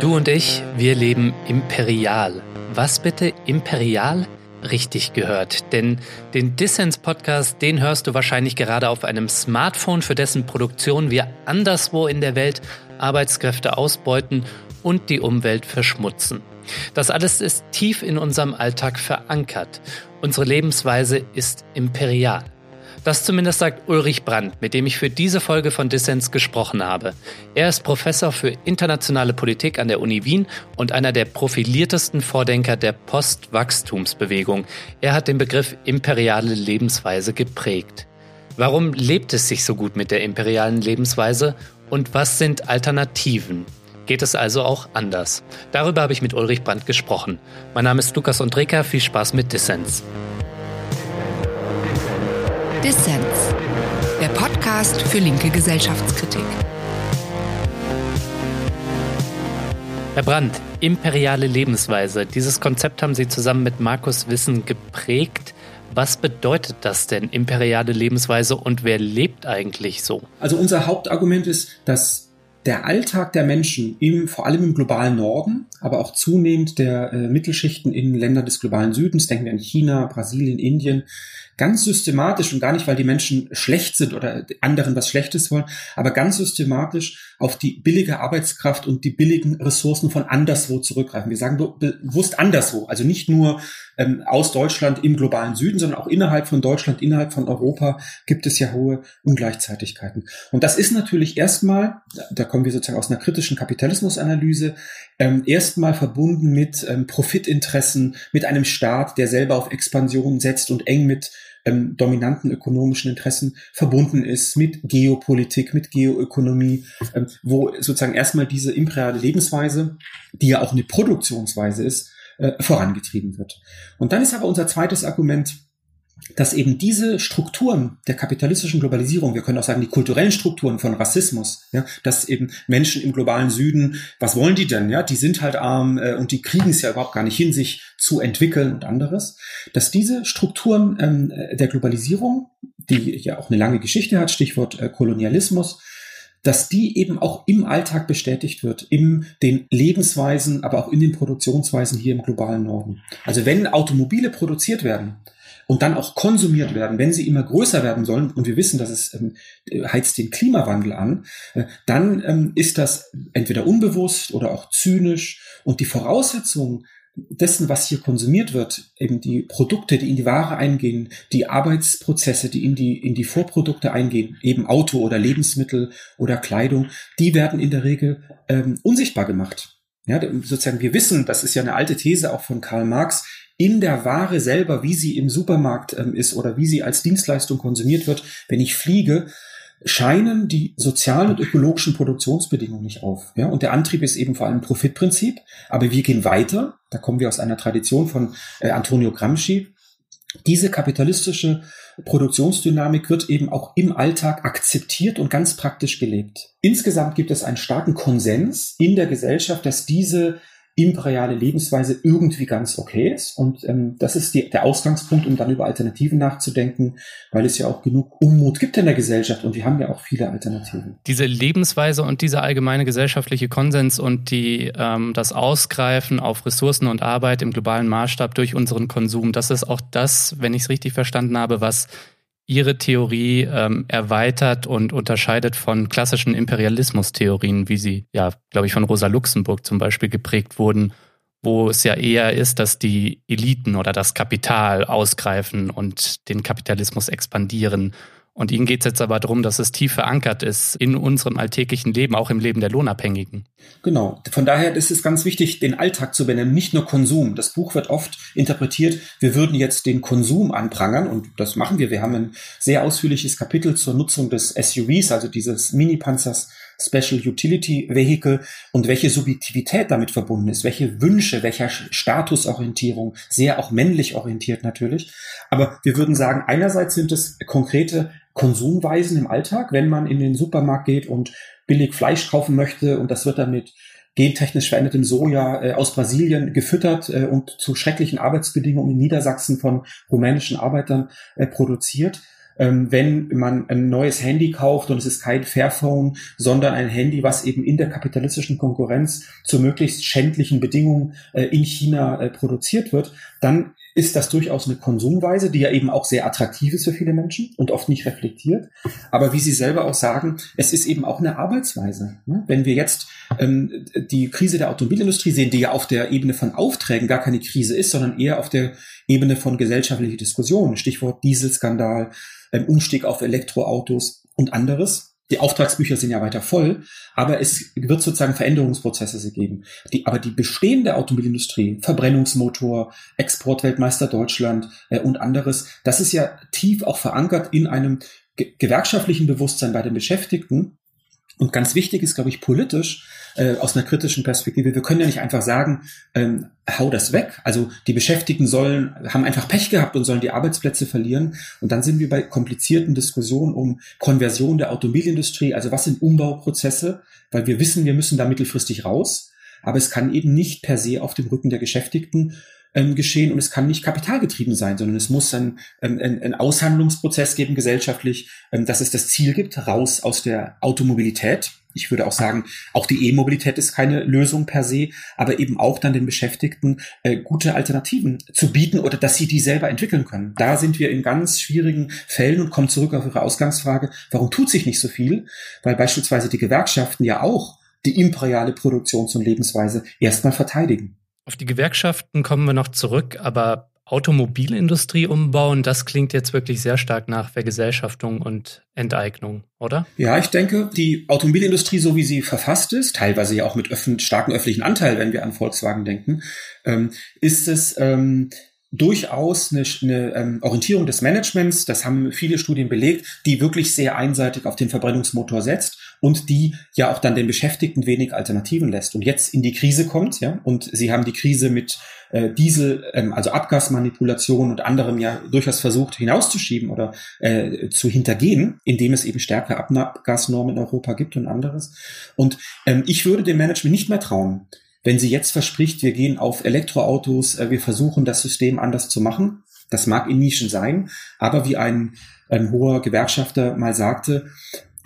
Du und ich, wir leben imperial. Was bitte imperial? Richtig gehört, denn den Dissens Podcast, den hörst du wahrscheinlich gerade auf einem Smartphone, für dessen Produktion wir anderswo in der Welt Arbeitskräfte ausbeuten und die Umwelt verschmutzen. Das alles ist tief in unserem Alltag verankert. Unsere Lebensweise ist imperial. Das zumindest sagt Ulrich Brandt, mit dem ich für diese Folge von Dissens gesprochen habe. Er ist Professor für internationale Politik an der Uni Wien und einer der profiliertesten Vordenker der Postwachstumsbewegung. Er hat den Begriff imperiale Lebensweise geprägt. Warum lebt es sich so gut mit der imperialen Lebensweise und was sind Alternativen? Geht es also auch anders? Darüber habe ich mit Ulrich Brandt gesprochen. Mein Name ist Lukas Andreka, viel Spaß mit Dissens. Dissens, der Podcast für linke Gesellschaftskritik. Herr Brandt, imperiale Lebensweise. Dieses Konzept haben Sie zusammen mit Markus Wissen geprägt. Was bedeutet das denn, imperiale Lebensweise, und wer lebt eigentlich so? Also unser Hauptargument ist, dass der Alltag der Menschen, im, vor allem im globalen Norden, aber auch zunehmend der äh, Mittelschichten in Ländern des globalen Südens, denken wir an China, Brasilien, Indien, ganz systematisch und gar nicht, weil die Menschen schlecht sind oder anderen was Schlechtes wollen, aber ganz systematisch auf die billige Arbeitskraft und die billigen Ressourcen von anderswo zurückgreifen. Wir sagen bewusst anderswo, also nicht nur ähm, aus Deutschland im globalen Süden, sondern auch innerhalb von Deutschland, innerhalb von Europa gibt es ja hohe Ungleichzeitigkeiten. Und das ist natürlich erstmal, da kommen wir sozusagen aus einer kritischen Kapitalismusanalyse, ähm, erstmal verbunden mit ähm, Profitinteressen, mit einem Staat, der selber auf Expansion setzt und eng mit ähm, dominanten ökonomischen Interessen verbunden ist, mit Geopolitik, mit Geoökonomie, ähm, wo sozusagen erstmal diese imperiale Lebensweise, die ja auch eine Produktionsweise ist, äh, vorangetrieben wird. Und dann ist aber unser zweites Argument, dass eben diese Strukturen der kapitalistischen Globalisierung, wir können auch sagen, die kulturellen Strukturen von Rassismus, ja, dass eben Menschen im globalen Süden, was wollen die denn? Ja, die sind halt arm äh, und die kriegen es ja überhaupt gar nicht hin, sich zu entwickeln und anderes, dass diese Strukturen ähm, der Globalisierung, die ja auch eine lange Geschichte hat, Stichwort äh, Kolonialismus, dass die eben auch im Alltag bestätigt wird, in den Lebensweisen, aber auch in den Produktionsweisen hier im globalen Norden. Also wenn Automobile produziert werden, und dann auch konsumiert werden, wenn sie immer größer werden sollen, und wir wissen, dass es ähm, heizt den Klimawandel an, äh, dann ähm, ist das entweder unbewusst oder auch zynisch. Und die Voraussetzungen dessen, was hier konsumiert wird, eben die Produkte, die in die Ware eingehen, die Arbeitsprozesse, die in die, in die Vorprodukte eingehen, eben Auto oder Lebensmittel oder Kleidung, die werden in der Regel ähm, unsichtbar gemacht. Ja, sozusagen, wir wissen, das ist ja eine alte These auch von Karl Marx, in der Ware selber, wie sie im Supermarkt ähm, ist oder wie sie als Dienstleistung konsumiert wird, wenn ich fliege, scheinen die sozialen und ökologischen Produktionsbedingungen nicht auf. Ja, und der Antrieb ist eben vor allem Profitprinzip. Aber wir gehen weiter. Da kommen wir aus einer Tradition von äh, Antonio Gramsci. Diese kapitalistische Produktionsdynamik wird eben auch im Alltag akzeptiert und ganz praktisch gelebt. Insgesamt gibt es einen starken Konsens in der Gesellschaft, dass diese imperiale Lebensweise irgendwie ganz okay ist. Und ähm, das ist die, der Ausgangspunkt, um dann über Alternativen nachzudenken, weil es ja auch genug Unmut gibt in der Gesellschaft und wir haben ja auch viele Alternativen. Diese Lebensweise und dieser allgemeine gesellschaftliche Konsens und die, ähm, das Ausgreifen auf Ressourcen und Arbeit im globalen Maßstab durch unseren Konsum, das ist auch das, wenn ich es richtig verstanden habe, was Ihre Theorie ähm, erweitert und unterscheidet von klassischen Imperialismus-Theorien, wie sie ja, glaube ich, von Rosa Luxemburg zum Beispiel geprägt wurden, wo es ja eher ist, dass die Eliten oder das Kapital ausgreifen und den Kapitalismus expandieren und Ihnen geht es jetzt aber darum, dass es tief verankert ist in unserem alltäglichen Leben, auch im Leben der Lohnabhängigen. Genau. Von daher ist es ganz wichtig, den Alltag zu benennen, nicht nur Konsum. Das Buch wird oft interpretiert, wir würden jetzt den Konsum anprangern und das machen wir. Wir haben ein sehr ausführliches Kapitel zur Nutzung des SUVs, also dieses Mini-Panzers Special Utility Vehicle und welche Subjektivität damit verbunden ist, welche Wünsche, welcher Statusorientierung, sehr auch männlich orientiert natürlich. Aber wir würden sagen, einerseits sind es konkrete Konsumweisen im Alltag, wenn man in den Supermarkt geht und billig Fleisch kaufen möchte und das wird dann mit gentechnisch verändertem Soja äh, aus Brasilien gefüttert äh, und zu schrecklichen Arbeitsbedingungen in Niedersachsen von rumänischen Arbeitern äh, produziert ähm, wenn man ein neues Handy kauft und es ist kein Fairphone, sondern ein Handy, was eben in der kapitalistischen Konkurrenz zu möglichst schändlichen Bedingungen äh, in China äh, produziert wird, dann ist das durchaus eine Konsumweise, die ja eben auch sehr attraktiv ist für viele Menschen und oft nicht reflektiert. Aber wie Sie selber auch sagen, es ist eben auch eine Arbeitsweise. Ne? Wenn wir jetzt ähm, die Krise der Automobilindustrie sehen, die ja auf der Ebene von Aufträgen gar keine Krise ist, sondern eher auf der Ebene von gesellschaftlicher Diskussion, Stichwort Dieselskandal, ähm, Umstieg auf Elektroautos und anderes, die Auftragsbücher sind ja weiter voll, aber es wird sozusagen Veränderungsprozesse geben. Die, aber die bestehende Automobilindustrie, Verbrennungsmotor, Exportweltmeister Deutschland äh, und anderes, das ist ja tief auch verankert in einem ge gewerkschaftlichen Bewusstsein bei den Beschäftigten. Und ganz wichtig ist, glaube ich, politisch, äh, aus einer kritischen Perspektive. Wir können ja nicht einfach sagen, ähm, hau das weg. Also die Beschäftigten sollen, haben einfach Pech gehabt und sollen die Arbeitsplätze verlieren. Und dann sind wir bei komplizierten Diskussionen um Konversion der Automobilindustrie. Also was sind Umbauprozesse? Weil wir wissen, wir müssen da mittelfristig raus. Aber es kann eben nicht per se auf dem Rücken der Beschäftigten ähm, geschehen und es kann nicht kapitalgetrieben sein, sondern es muss ein, ein, ein Aushandlungsprozess geben gesellschaftlich, ähm, dass es das Ziel gibt, raus aus der Automobilität. Ich würde auch sagen, auch die E-Mobilität ist keine Lösung per se, aber eben auch dann den Beschäftigten äh, gute Alternativen zu bieten oder dass sie die selber entwickeln können. Da sind wir in ganz schwierigen Fällen und kommen zurück auf Ihre Ausgangsfrage, warum tut sich nicht so viel? Weil beispielsweise die Gewerkschaften ja auch die imperiale Produktions- und Lebensweise erstmal verteidigen. Auf die Gewerkschaften kommen wir noch zurück, aber Automobilindustrie umbauen, das klingt jetzt wirklich sehr stark nach Vergesellschaftung und Enteignung, oder? Ja, ich denke, die Automobilindustrie, so wie sie verfasst ist, teilweise ja auch mit öffn starken öffentlichen Anteil, wenn wir an Volkswagen denken, ähm, ist es ähm, durchaus eine, eine ähm, Orientierung des Managements, das haben viele Studien belegt, die wirklich sehr einseitig auf den Verbrennungsmotor setzt und die ja auch dann den Beschäftigten wenig Alternativen lässt und jetzt in die Krise kommt, ja, und sie haben die Krise mit äh, Diesel, ähm, also Abgasmanipulation und anderem ja durchaus versucht hinauszuschieben oder äh, zu hintergehen, indem es eben stärkere Abgasnormen in Europa gibt und anderes. Und ähm, ich würde dem Management nicht mehr trauen, wenn sie jetzt verspricht, wir gehen auf Elektroautos, äh, wir versuchen das System anders zu machen, das mag in Nischen sein, aber wie ein, ein hoher Gewerkschafter mal sagte,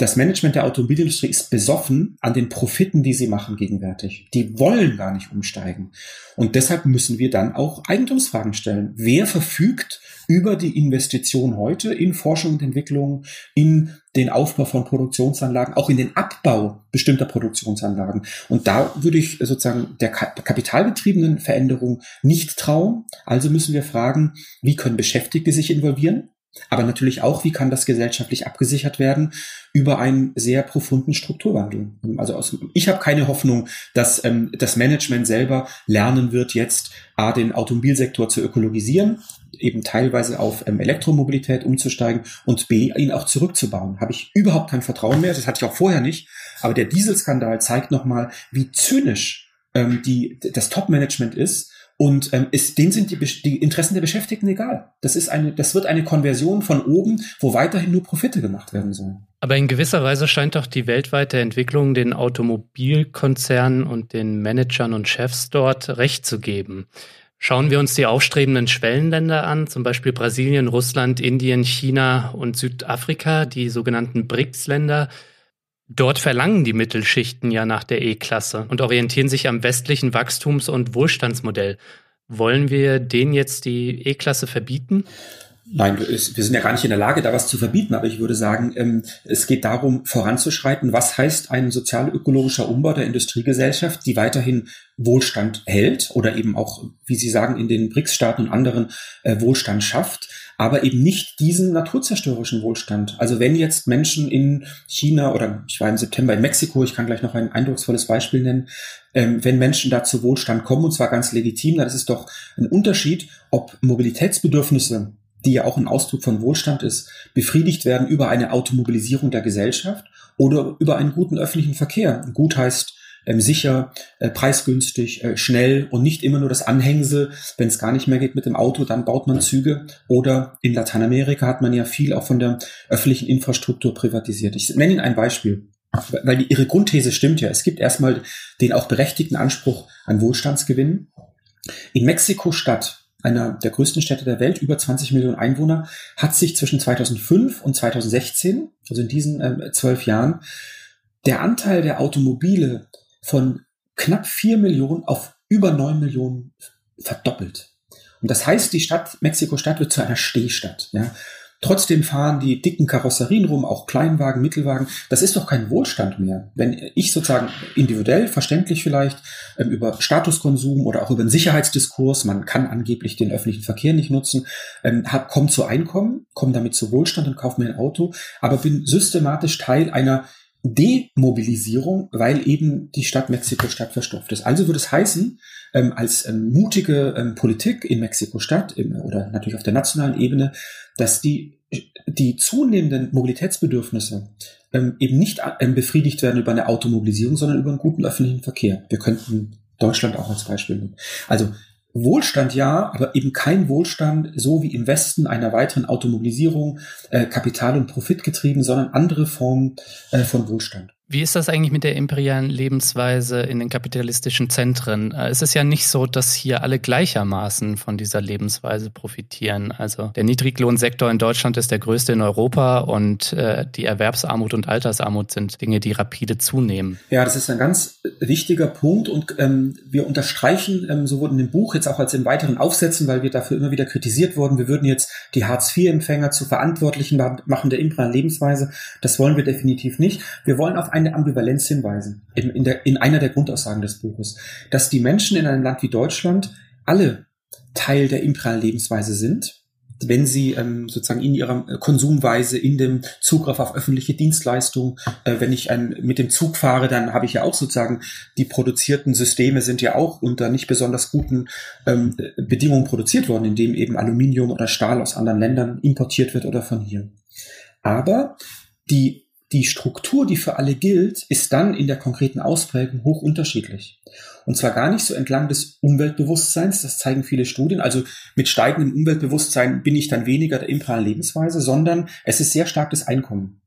das Management der Automobilindustrie ist besoffen an den Profiten, die sie machen gegenwärtig. Die wollen gar nicht umsteigen. Und deshalb müssen wir dann auch Eigentumsfragen stellen. Wer verfügt über die Investition heute in Forschung und Entwicklung, in den Aufbau von Produktionsanlagen, auch in den Abbau bestimmter Produktionsanlagen. Und da würde ich sozusagen der kapitalbetriebenen Veränderung nicht trauen. Also müssen wir fragen, wie können Beschäftigte sich involvieren? Aber natürlich auch, wie kann das gesellschaftlich abgesichert werden über einen sehr profunden Strukturwandel. Also aus, ich habe keine Hoffnung, dass ähm, das Management selber lernen wird, jetzt A, den Automobilsektor zu ökologisieren, eben teilweise auf ähm, Elektromobilität umzusteigen und B, ihn auch zurückzubauen. Habe ich überhaupt kein Vertrauen mehr, das hatte ich auch vorher nicht. Aber der Dieselskandal zeigt nochmal, wie zynisch ähm, die, das Top-Management ist und ähm, ist, denen sind die, die Interessen der Beschäftigten egal. Das ist eine, das wird eine Konversion von oben, wo weiterhin nur Profite gemacht werden sollen. Aber in gewisser Weise scheint doch die weltweite Entwicklung den Automobilkonzernen und den Managern und Chefs dort recht zu geben. Schauen wir uns die aufstrebenden Schwellenländer an, zum Beispiel Brasilien, Russland, Indien, China und Südafrika, die sogenannten BRICS-Länder. Dort verlangen die Mittelschichten ja nach der E-Klasse und orientieren sich am westlichen Wachstums- und Wohlstandsmodell. Wollen wir denen jetzt die E-Klasse verbieten? Nein, wir sind ja gar nicht in der Lage, da was zu verbieten, aber ich würde sagen, ähm, es geht darum, voranzuschreiten. Was heißt ein sozial-ökologischer Umbau der Industriegesellschaft, die weiterhin Wohlstand hält oder eben auch, wie Sie sagen, in den BRICS-Staaten und anderen äh, Wohlstand schafft? Aber eben nicht diesen naturzerstörerischen Wohlstand. Also wenn jetzt Menschen in China oder ich war im September in Mexiko, ich kann gleich noch ein eindrucksvolles Beispiel nennen, ähm, wenn Menschen da zu Wohlstand kommen, und zwar ganz legitim, dann ist es doch ein Unterschied, ob Mobilitätsbedürfnisse die ja auch ein Ausdruck von Wohlstand ist, befriedigt werden über eine Automobilisierung der Gesellschaft oder über einen guten öffentlichen Verkehr. Gut heißt ähm, sicher, äh, preisgünstig, äh, schnell und nicht immer nur das Anhängsel. Wenn es gar nicht mehr geht mit dem Auto, dann baut man Züge. Oder in Lateinamerika hat man ja viel auch von der öffentlichen Infrastruktur privatisiert. Ich nenne Ihnen ein Beispiel. Weil die, Ihre Grundthese stimmt ja. Es gibt erstmal den auch berechtigten Anspruch an Wohlstandsgewinn. In Mexiko-Stadt einer der größten Städte der Welt, über 20 Millionen Einwohner, hat sich zwischen 2005 und 2016, also in diesen äh, zwölf Jahren, der Anteil der Automobile von knapp vier Millionen auf über neun Millionen verdoppelt. Und das heißt, die Stadt, Mexiko-Stadt wird zu einer Stehstadt. Ja. Trotzdem fahren die dicken Karosserien rum, auch Kleinwagen, Mittelwagen. Das ist doch kein Wohlstand mehr. Wenn ich sozusagen individuell, verständlich vielleicht, ähm, über Statuskonsum oder auch über einen Sicherheitsdiskurs, man kann angeblich den öffentlichen Verkehr nicht nutzen, ähm, hab, komm zu Einkommen, komm damit zu Wohlstand und kauf mir ein Auto, aber bin systematisch Teil einer Demobilisierung, weil eben die Stadt Mexiko-Stadt verstopft ist. Also würde es heißen, ähm, als ähm, mutige ähm, Politik in Mexiko-Stadt oder natürlich auf der nationalen Ebene, dass die, die zunehmenden Mobilitätsbedürfnisse ähm, eben nicht ähm, befriedigt werden über eine Automobilisierung, sondern über einen guten öffentlichen Verkehr. Wir könnten Deutschland auch als Beispiel nehmen. Also Wohlstand ja, aber eben kein Wohlstand so wie im Westen einer weiteren Automobilisierung, äh, Kapital und Profit getrieben, sondern andere Formen äh, von Wohlstand. Wie ist das eigentlich mit der imperialen Lebensweise in den kapitalistischen Zentren? Äh, es ist ja nicht so, dass hier alle gleichermaßen von dieser Lebensweise profitieren. Also der Niedriglohnsektor in Deutschland ist der größte in Europa und äh, die Erwerbsarmut und Altersarmut sind Dinge, die rapide zunehmen. Ja, das ist ein ganz wichtiger Punkt und ähm, wir unterstreichen ähm, sowohl in dem Buch jetzt auch als in weiteren Aufsätzen, weil wir dafür immer wieder kritisiert wurden, wir würden jetzt die Hartz-IV-Empfänger zu Verantwortlichen machen der imperialen Lebensweise. Das wollen wir definitiv nicht. Wir wollen auf eine Ambivalenz hinweisen, in, in, der, in einer der Grundaussagen des Buches, dass die Menschen in einem Land wie Deutschland alle Teil der imperialen Lebensweise sind, wenn sie ähm, sozusagen in ihrer Konsumweise, in dem Zugriff auf öffentliche Dienstleistungen, äh, wenn ich ein, mit dem Zug fahre, dann habe ich ja auch sozusagen, die produzierten Systeme sind ja auch unter nicht besonders guten ähm, Bedingungen produziert worden, indem eben Aluminium oder Stahl aus anderen Ländern importiert wird oder von hier. Aber die die Struktur, die für alle gilt, ist dann in der konkreten Ausprägung hoch unterschiedlich. Und zwar gar nicht so entlang des Umweltbewusstseins, das zeigen viele Studien. Also mit steigendem Umweltbewusstsein bin ich dann weniger der imperialen Lebensweise, sondern es ist sehr stark das Einkommen.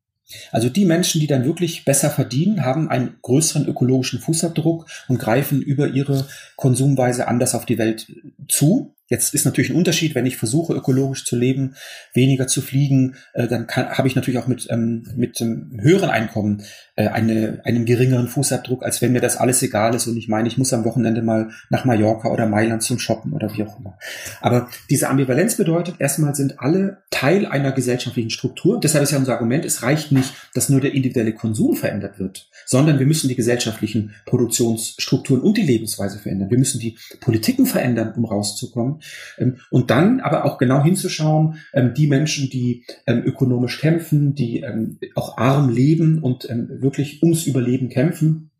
Also die Menschen, die dann wirklich besser verdienen, haben einen größeren ökologischen Fußabdruck und greifen über ihre Konsumweise anders auf die Welt zu. Jetzt ist natürlich ein Unterschied, wenn ich versuche, ökologisch zu leben, weniger zu fliegen, äh, dann habe ich natürlich auch mit, ähm, mit einem höheren Einkommen äh, eine, einen geringeren Fußabdruck, als wenn mir das alles egal ist und ich meine, ich muss am Wochenende mal nach Mallorca oder Mailand zum Shoppen oder wie auch immer. Aber diese Ambivalenz bedeutet, erstmal sind alle Teil einer gesellschaftlichen Struktur. Deshalb ist ja unser Argument, es reicht nicht, dass nur der individuelle Konsum verändert wird, sondern wir müssen die gesellschaftlichen Produktionsstrukturen und die Lebensweise verändern. Wir müssen die Politiken verändern, um rauszukommen und dann aber auch genau hinzuschauen, ähm, die Menschen, die ähm, ökonomisch kämpfen, die auch arm leben und wirklich ums Überleben kämpfen,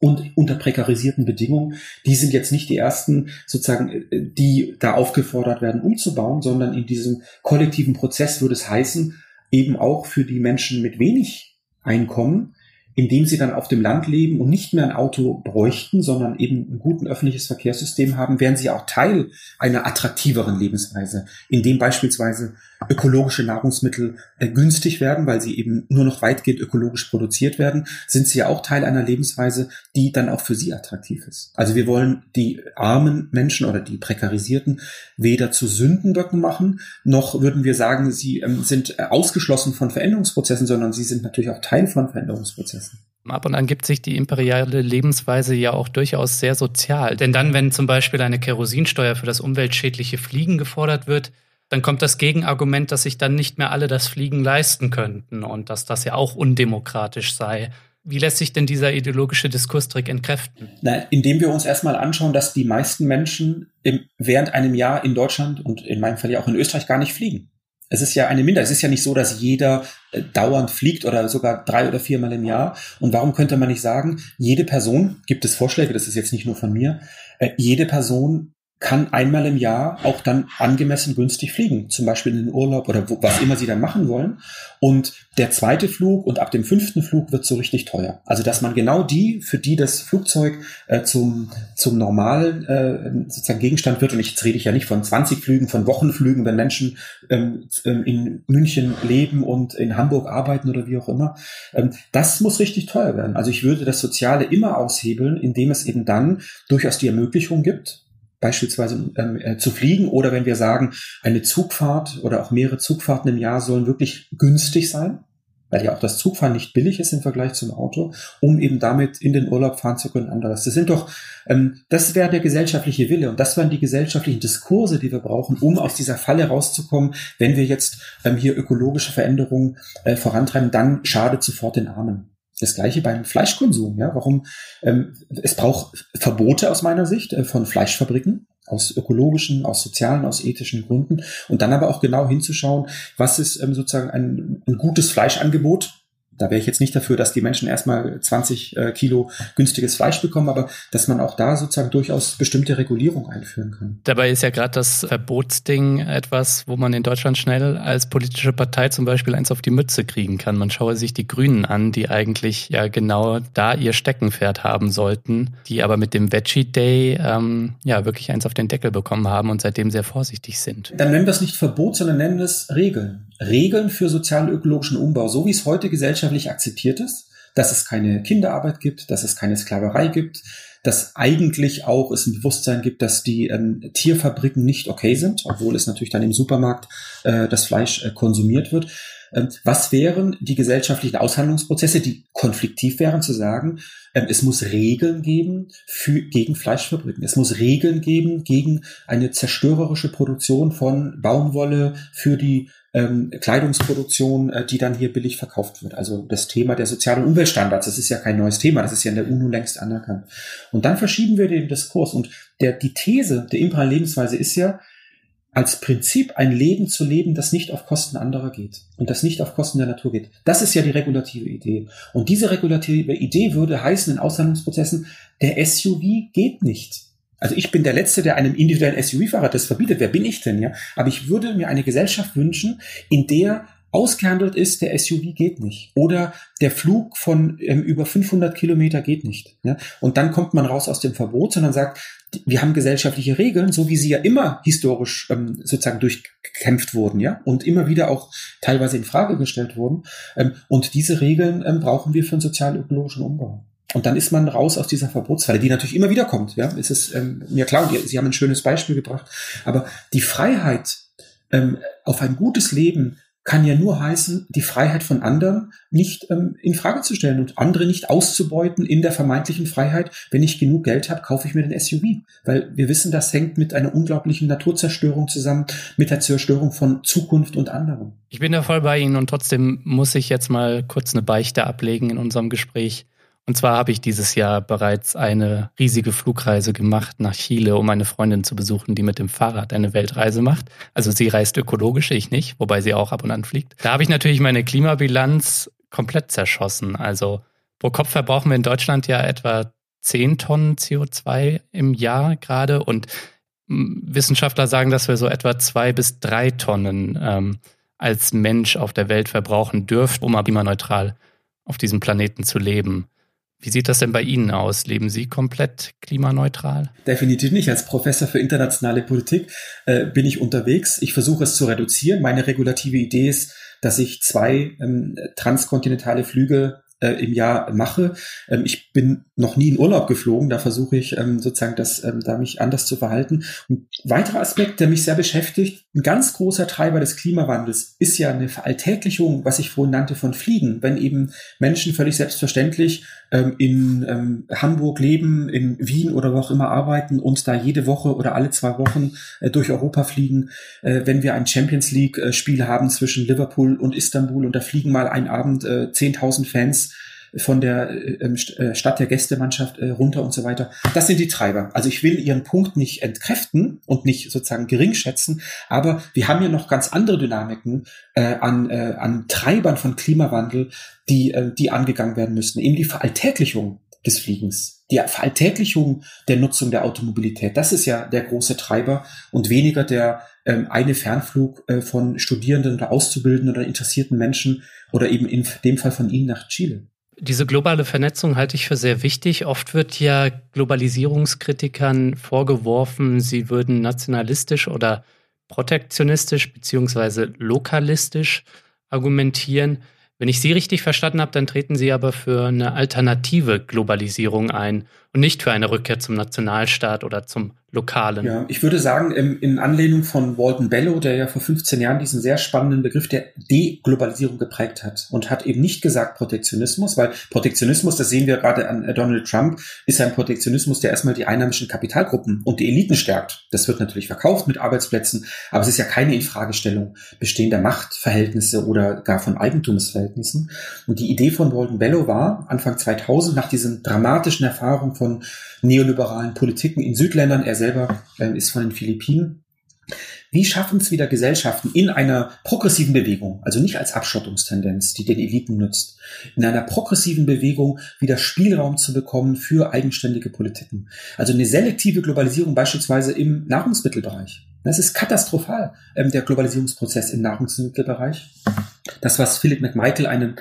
und unter prekarisierten Bedingungen, die sind jetzt nicht die ersten, sozusagen, äh, die da aufgefordert werden, umzubauen, sondern in diesem kollektiven Prozess würde es heißen, eben auch für die Menschen mit wenig Einkommen indem sie dann auf dem Land leben und nicht mehr ein Auto bräuchten, sondern eben ein guten öffentliches Verkehrssystem haben, wären sie auch Teil einer attraktiveren Lebensweise, in dem beispielsweise ökologische Nahrungsmittel äh, günstig werden, weil sie eben nur noch weitgehend ökologisch produziert werden, sind sie ja auch Teil einer Lebensweise, die dann auch für sie attraktiv ist. Also wir wollen die armen Menschen oder die prekarisierten weder zu Sündenböcken machen, noch würden wir sagen, sie ähm, sind ausgeschlossen von Veränderungsprozessen, sondern sie sind natürlich auch Teil von Veränderungsprozessen. Ab und an gibt sich die imperiale Lebensweise ja auch durchaus sehr sozial. Denn dann, wenn zum Beispiel eine Kerosinsteuer für das umweltschädliche Fliegen gefordert wird, dann kommt das Gegenargument, dass sich dann nicht mehr alle das Fliegen leisten könnten und dass das ja auch undemokratisch sei. Wie lässt sich denn dieser ideologische Diskurstrick entkräften? Na, indem wir uns erstmal anschauen, dass die meisten Menschen im, während einem Jahr in Deutschland und in meinem Fall ja auch in Österreich gar nicht fliegen. Es ist ja eine Minderheit. Es ist ja nicht so, dass jeder äh, dauernd fliegt oder sogar drei oder viermal im Jahr. Und warum könnte man nicht sagen, jede Person, gibt es Vorschläge, das ist jetzt nicht nur von mir, äh, jede Person kann einmal im Jahr auch dann angemessen günstig fliegen, zum Beispiel in den Urlaub oder wo, was immer sie dann machen wollen. Und der zweite Flug und ab dem fünften Flug wird so richtig teuer. Also dass man genau die, für die das Flugzeug äh, zum, zum normalen äh, sozusagen Gegenstand wird, und jetzt rede ich ja nicht von 20 Flügen, von Wochenflügen, wenn Menschen ähm, ähm, in München leben und in Hamburg arbeiten oder wie auch immer, ähm, das muss richtig teuer werden. Also ich würde das Soziale immer aushebeln, indem es eben dann durchaus die Ermöglichung gibt, beispielsweise ähm, äh, zu fliegen oder wenn wir sagen, eine Zugfahrt oder auch mehrere Zugfahrten im Jahr sollen wirklich günstig sein, weil ja auch das Zugfahren nicht billig ist im Vergleich zum Auto, um eben damit in den Urlaub fahren zu können anderes. Das sind doch, ähm, das wäre der gesellschaftliche Wille und das wären die gesellschaftlichen Diskurse, die wir brauchen, um aus dieser Falle rauszukommen. Wenn wir jetzt ähm, hier ökologische Veränderungen äh, vorantreiben, dann schadet sofort den Armen. Das gleiche beim Fleischkonsum. Ja, warum? Ähm, es braucht Verbote aus meiner Sicht äh, von Fleischfabriken aus ökologischen, aus sozialen, aus ethischen Gründen und dann aber auch genau hinzuschauen, was ist ähm, sozusagen ein, ein gutes Fleischangebot da wäre ich jetzt nicht dafür, dass die Menschen erstmal 20 äh, Kilo günstiges Fleisch bekommen, aber dass man auch da sozusagen durchaus bestimmte Regulierung einführen kann. Dabei ist ja gerade das Verbotsding etwas, wo man in Deutschland schnell als politische Partei zum Beispiel eins auf die Mütze kriegen kann. Man schaue sich die Grünen an, die eigentlich ja genau da ihr Steckenpferd haben sollten, die aber mit dem Veggie Day ähm, ja wirklich eins auf den Deckel bekommen haben und seitdem sehr vorsichtig sind. Dann nennen wir es nicht Verbot, sondern nennen es Regeln. Regeln für sozial-ökologischen Umbau, so wie es heute gesellschaftlich akzeptiert ist, dass es keine Kinderarbeit gibt, dass es keine Sklaverei gibt, dass eigentlich auch es ein Bewusstsein gibt, dass die ähm, Tierfabriken nicht okay sind, obwohl es natürlich dann im Supermarkt äh, das Fleisch äh, konsumiert wird. Ähm, was wären die gesellschaftlichen Aushandlungsprozesse, die konfliktiv wären, zu sagen, ähm, es muss Regeln geben für, gegen Fleischfabriken. Es muss Regeln geben gegen eine zerstörerische Produktion von Baumwolle für die ähm, Kleidungsproduktion, äh, die dann hier billig verkauft wird. Also das Thema der sozialen Umweltstandards, das ist ja kein neues Thema, das ist ja in der UNO längst anerkannt. Und dann verschieben wir den Diskurs und der, die These der imperialen Lebensweise ist ja, als Prinzip ein Leben zu leben, das nicht auf Kosten anderer geht und das nicht auf Kosten der Natur geht. Das ist ja die regulative Idee. Und diese regulative Idee würde heißen in Aushandlungsprozessen, der SUV geht nicht. Also ich bin der Letzte, der einem individuellen SUV-Fahrer das verbietet. Wer bin ich denn, ja? Aber ich würde mir eine Gesellschaft wünschen, in der ausgehandelt ist, der SUV geht nicht. Oder der Flug von ähm, über 500 Kilometer geht nicht. Ja? Und dann kommt man raus aus dem Verbot, sondern sagt, wir haben gesellschaftliche Regeln, so wie sie ja immer historisch ähm, sozusagen durchgekämpft wurden, ja, und immer wieder auch teilweise in Frage gestellt wurden. Ähm, und diese Regeln ähm, brauchen wir für einen sozial-ökologischen Umbau. Und dann ist man raus aus dieser Verbotsfalle, die natürlich immer wieder kommt. Ja, es ist ähm, mir klar, und Sie haben ein schönes Beispiel gebracht. Aber die Freiheit ähm, auf ein gutes Leben kann ja nur heißen, die Freiheit von anderen nicht ähm, in Frage zu stellen und andere nicht auszubeuten in der vermeintlichen Freiheit. Wenn ich genug Geld habe, kaufe ich mir den SUV, weil wir wissen, das hängt mit einer unglaublichen Naturzerstörung zusammen, mit der Zerstörung von Zukunft und anderen. Ich bin da voll bei Ihnen und trotzdem muss ich jetzt mal kurz eine Beichte ablegen in unserem Gespräch. Und zwar habe ich dieses Jahr bereits eine riesige Flugreise gemacht nach Chile, um eine Freundin zu besuchen, die mit dem Fahrrad eine Weltreise macht. Also sie reist ökologisch, ich nicht, wobei sie auch ab und an fliegt. Da habe ich natürlich meine Klimabilanz komplett zerschossen. Also pro Kopf verbrauchen wir in Deutschland ja etwa 10 Tonnen CO2 im Jahr gerade und hm, Wissenschaftler sagen, dass wir so etwa zwei bis drei Tonnen ähm, als Mensch auf der Welt verbrauchen dürfen, um klimaneutral auf diesem Planeten zu leben. Wie sieht das denn bei Ihnen aus? Leben Sie komplett klimaneutral? Definitiv nicht. Als Professor für internationale Politik äh, bin ich unterwegs. Ich versuche es zu reduzieren. Meine regulative Idee ist, dass ich zwei ähm, transkontinentale Flüge äh, im Jahr mache. Ähm, ich bin noch nie in Urlaub geflogen, da versuche ich ähm, sozusagen das, ähm, da mich anders zu verhalten. Ein weiterer Aspekt, der mich sehr beschäftigt, ein ganz großer Treiber des Klimawandels ist ja eine Veralltäglichung, was ich vorhin nannte, von Fliegen. Wenn eben Menschen völlig selbstverständlich ähm, in ähm, Hamburg leben, in Wien oder wo auch immer arbeiten und da jede Woche oder alle zwei Wochen äh, durch Europa fliegen, äh, wenn wir ein Champions League-Spiel äh, haben zwischen Liverpool und Istanbul und da fliegen mal ein Abend äh, 10.000 Fans von der äh, ähm, äh, Stadt der Gästemannschaft äh, runter und so weiter. Das sind die Treiber. Also ich will ihren Punkt nicht entkräften und nicht sozusagen gering schätzen, aber wir haben ja noch ganz andere Dynamiken äh, an, äh, an Treibern von Klimawandel, die, äh, die angegangen werden müssen. Eben die Veralltäglichung des Fliegens, die Veralltäglichung der Nutzung der Automobilität. Das ist ja der große Treiber und weniger der ähm, eine Fernflug äh, von Studierenden oder Auszubildenden oder interessierten Menschen oder eben in dem Fall von Ihnen nach Chile. Diese globale Vernetzung halte ich für sehr wichtig. Oft wird ja Globalisierungskritikern vorgeworfen, sie würden nationalistisch oder protektionistisch beziehungsweise lokalistisch argumentieren. Wenn ich Sie richtig verstanden habe, dann treten Sie aber für eine alternative Globalisierung ein. Und nicht für eine Rückkehr zum Nationalstaat oder zum Lokalen. Ja, ich würde sagen, in, in Anlehnung von Walton Bellow, der ja vor 15 Jahren diesen sehr spannenden Begriff der Deglobalisierung geprägt hat und hat eben nicht gesagt Protektionismus, weil Protektionismus, das sehen wir gerade an Donald Trump, ist ein Protektionismus, der erstmal die einheimischen Kapitalgruppen und die Eliten stärkt. Das wird natürlich verkauft mit Arbeitsplätzen, aber es ist ja keine Infragestellung bestehender Machtverhältnisse oder gar von Eigentumsverhältnissen. Und die Idee von Walton Bellow war, Anfang 2000, nach diesen dramatischen Erfahrungen von neoliberalen Politiken in Südländern, er selber äh, ist von den Philippinen. Wie schaffen es wieder Gesellschaften in einer progressiven Bewegung, also nicht als Abschottungstendenz, die den Eliten nützt, in einer progressiven Bewegung wieder Spielraum zu bekommen für eigenständige Politiken. Also eine selektive Globalisierung beispielsweise im Nahrungsmittelbereich. Das ist katastrophal, ähm, der Globalisierungsprozess im Nahrungsmittelbereich. Das, was Philip McMichael, einen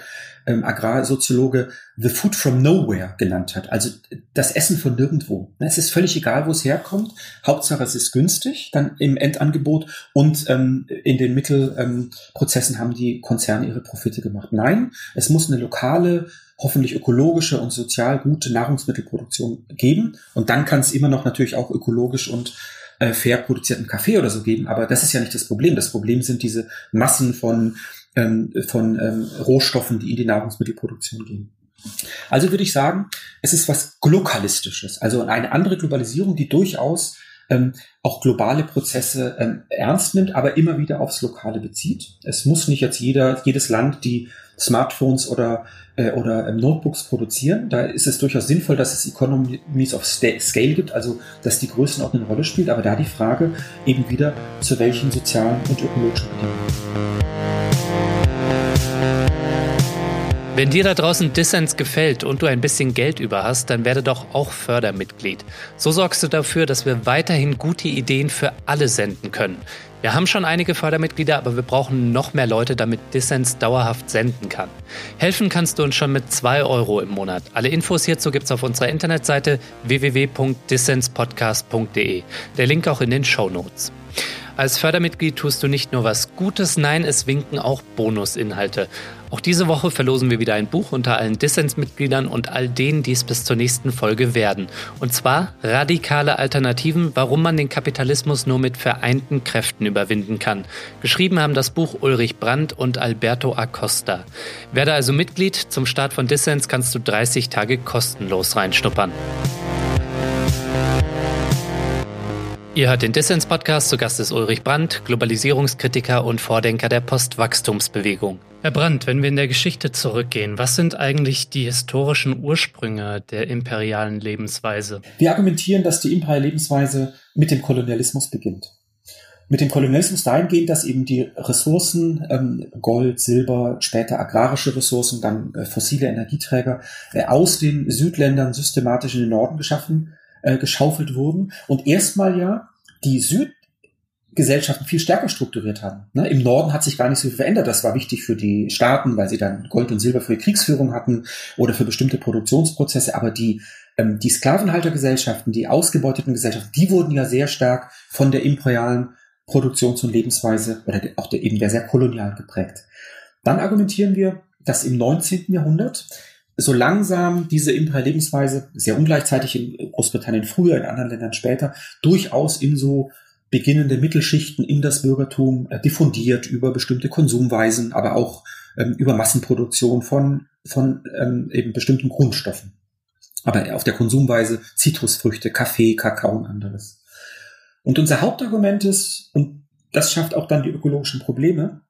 ähm, Agrarsoziologe, the food from nowhere genannt hat. Also das Essen von nirgendwo. Es ist völlig egal, wo es herkommt. Hauptsache, es ist günstig, dann im Endangebot und ähm, in den Mittelprozessen ähm, haben die Konzerne ihre Profite gemacht. Nein, es muss eine lokale, hoffentlich ökologische und sozial gute Nahrungsmittelproduktion geben. Und dann kann es immer noch natürlich auch ökologisch und äh, fair produzierten Kaffee oder so geben. Aber das ist ja nicht das Problem. Das Problem sind diese Massen von ähm, von ähm, Rohstoffen, die in die Nahrungsmittelproduktion gehen. Also würde ich sagen, es ist was Glokalistisches, also eine andere Globalisierung, die durchaus ähm, auch globale Prozesse ähm, ernst nimmt, aber immer wieder aufs Lokale bezieht. Es muss nicht jetzt jeder, jedes Land die Smartphones oder, äh, oder ähm, Notebooks produzieren. Da ist es durchaus sinnvoll, dass es Economies of Scale gibt, also dass die Größenordnung eine Rolle spielt, aber da die Frage eben wieder, zu welchen sozialen und ökologischen Bedingungen. Wenn dir da draußen Dissens gefällt und du ein bisschen Geld über hast, dann werde doch auch Fördermitglied. So sorgst du dafür, dass wir weiterhin gute Ideen für alle senden können. Wir haben schon einige Fördermitglieder, aber wir brauchen noch mehr Leute, damit Dissens dauerhaft senden kann. Helfen kannst du uns schon mit 2 Euro im Monat. Alle Infos hierzu gibt's auf unserer Internetseite www.dissenspodcast.de. Der Link auch in den Show Notes. Als Fördermitglied tust du nicht nur was Gutes, nein, es winken auch Bonusinhalte. Auch diese Woche verlosen wir wieder ein Buch unter allen Dissens-Mitgliedern und all denen, die es bis zur nächsten Folge werden. Und zwar Radikale Alternativen, warum man den Kapitalismus nur mit vereinten Kräften überwinden kann. Geschrieben haben das Buch Ulrich Brandt und Alberto Acosta. Werde also Mitglied. Zum Start von Dissens kannst du 30 Tage kostenlos reinschnuppern. Ihr hört den Dissens-Podcast. Zu Gast ist Ulrich Brandt, Globalisierungskritiker und Vordenker der Postwachstumsbewegung. Herr Brandt, wenn wir in der Geschichte zurückgehen, was sind eigentlich die historischen Ursprünge der imperialen Lebensweise? Wir argumentieren, dass die imperiale Lebensweise mit dem Kolonialismus beginnt. Mit dem Kolonialismus dahingehend, dass eben die Ressourcen, ähm, Gold, Silber, später agrarische Ressourcen, dann äh, fossile Energieträger, äh, aus den Südländern systematisch in den Norden geschaffen äh, geschaufelt wurden und erstmal ja die Südgesellschaften viel stärker strukturiert haben. Ne? Im Norden hat sich gar nicht so viel verändert. Das war wichtig für die Staaten, weil sie dann Gold und Silber für die Kriegsführung hatten oder für bestimmte Produktionsprozesse. Aber die, ähm, die Sklavenhaltergesellschaften, die ausgebeuteten Gesellschaften, die wurden ja sehr stark von der imperialen Produktions- und Lebensweise oder auch der, eben der sehr kolonial geprägt. Dann argumentieren wir, dass im 19. Jahrhundert so langsam diese Imperial-Lebensweise, sehr ungleichzeitig in Großbritannien früher, in anderen Ländern später, durchaus in so beginnende Mittelschichten in das Bürgertum äh, diffundiert über bestimmte Konsumweisen, aber auch ähm, über Massenproduktion von, von ähm, eben bestimmten Grundstoffen. Aber auf der Konsumweise Zitrusfrüchte, Kaffee, Kakao und anderes. Und unser Hauptargument ist, und das schafft auch dann die ökologischen Probleme,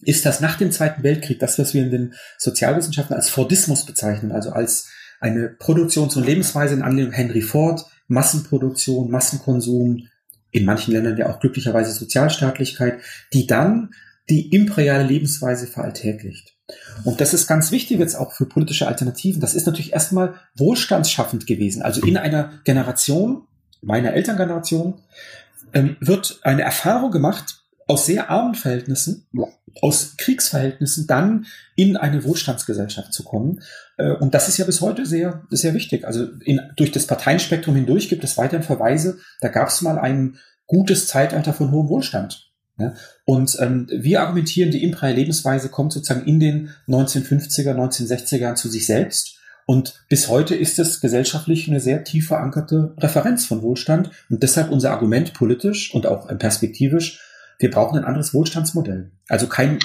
ist das nach dem Zweiten Weltkrieg, das, was wir in den Sozialwissenschaften als Fordismus bezeichnen, also als eine Produktions- und Lebensweise in Anlehnung Henry Ford, Massenproduktion, Massenkonsum, in manchen Ländern ja auch glücklicherweise Sozialstaatlichkeit, die dann die imperiale Lebensweise veralltäglicht. Und das ist ganz wichtig jetzt auch für politische Alternativen. Das ist natürlich erstmal wohlstandsschaffend gewesen. Also in einer Generation, meiner Elterngeneration, ähm, wird eine Erfahrung gemacht, aus sehr armen Verhältnissen, aus Kriegsverhältnissen dann in eine Wohlstandsgesellschaft zu kommen. Äh, und das ist ja bis heute sehr, sehr wichtig. Also in, durch das Parteienspektrum hindurch gibt es weiterhin Verweise. Da gab es mal ein gutes Zeitalter von hohem Wohlstand. Und ähm, wir argumentieren, die imperiale Lebensweise kommt sozusagen in den 1950er, 1960er Jahren zu sich selbst Und bis heute ist es gesellschaftlich eine sehr tief verankerte Referenz von Wohlstand und deshalb unser Argument politisch und auch perspektivisch, wir brauchen ein anderes Wohlstandsmodell. Also kein,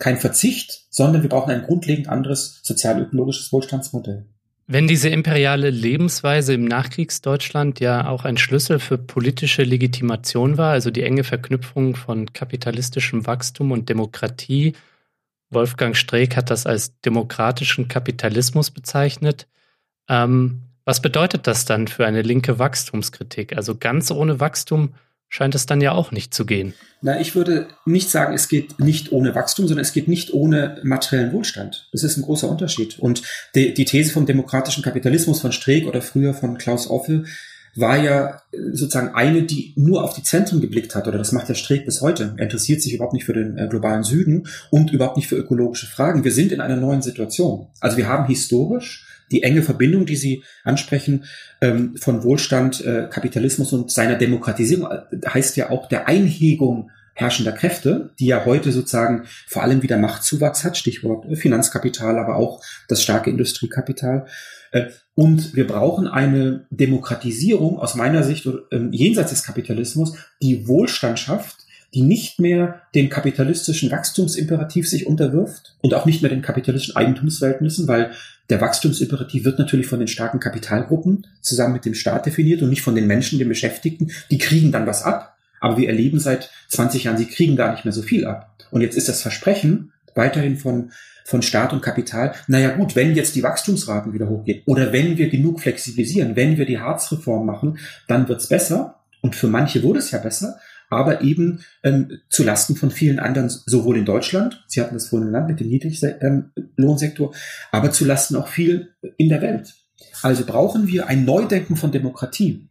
kein Verzicht, sondern wir brauchen ein grundlegend anderes sozial-ökologisches Wohlstandsmodell. Wenn diese imperiale Lebensweise im Nachkriegsdeutschland ja auch ein Schlüssel für politische Legitimation war, also die enge Verknüpfung von kapitalistischem Wachstum und Demokratie, Wolfgang Streeck hat das als demokratischen Kapitalismus bezeichnet. Ähm, was bedeutet das dann für eine linke Wachstumskritik? Also ganz ohne Wachstum scheint es dann ja auch nicht zu gehen. Na, ich würde nicht sagen, es geht nicht ohne Wachstum, sondern es geht nicht ohne materiellen Wohlstand. Das ist ein großer Unterschied. Und die, die These vom demokratischen Kapitalismus von Streeck oder früher von Klaus Offe war ja sozusagen eine, die nur auf die Zentren geblickt hat, oder das macht der Streeck bis heute. Er interessiert sich überhaupt nicht für den äh, globalen Süden und überhaupt nicht für ökologische Fragen. Wir sind in einer neuen Situation. Also wir haben historisch die enge Verbindung, die Sie ansprechen, ähm, von Wohlstand, äh, Kapitalismus und seiner Demokratisierung, äh, heißt ja auch der Einhegung herrschender Kräfte, die ja heute sozusagen vor allem wieder Machtzuwachs hat, Stichwort Finanzkapital, aber auch das starke Industriekapital. Äh, und wir brauchen eine Demokratisierung aus meiner Sicht ähm, jenseits des Kapitalismus, die Wohlstand schafft, die nicht mehr dem kapitalistischen Wachstumsimperativ sich unterwirft und auch nicht mehr den kapitalistischen Eigentumsverhältnissen, weil der Wachstumsimperativ wird natürlich von den starken Kapitalgruppen zusammen mit dem Staat definiert und nicht von den Menschen, den Beschäftigten. Die kriegen dann was ab, aber wir erleben seit 20 Jahren, sie kriegen gar nicht mehr so viel ab. Und jetzt ist das Versprechen weiterhin von, von Staat und Kapital, naja gut, wenn jetzt die Wachstumsraten wieder hochgehen oder wenn wir genug flexibilisieren, wenn wir die Harzreform machen, dann wird's besser. Und für manche wurde es ja besser, aber eben ähm, zu Lasten von vielen anderen, sowohl in Deutschland, Sie hatten das vorhin genannt mit dem Niedriglohnsektor, ähm, aber zu Lasten auch viel in der Welt. Also brauchen wir ein Neudenken von Demokratie.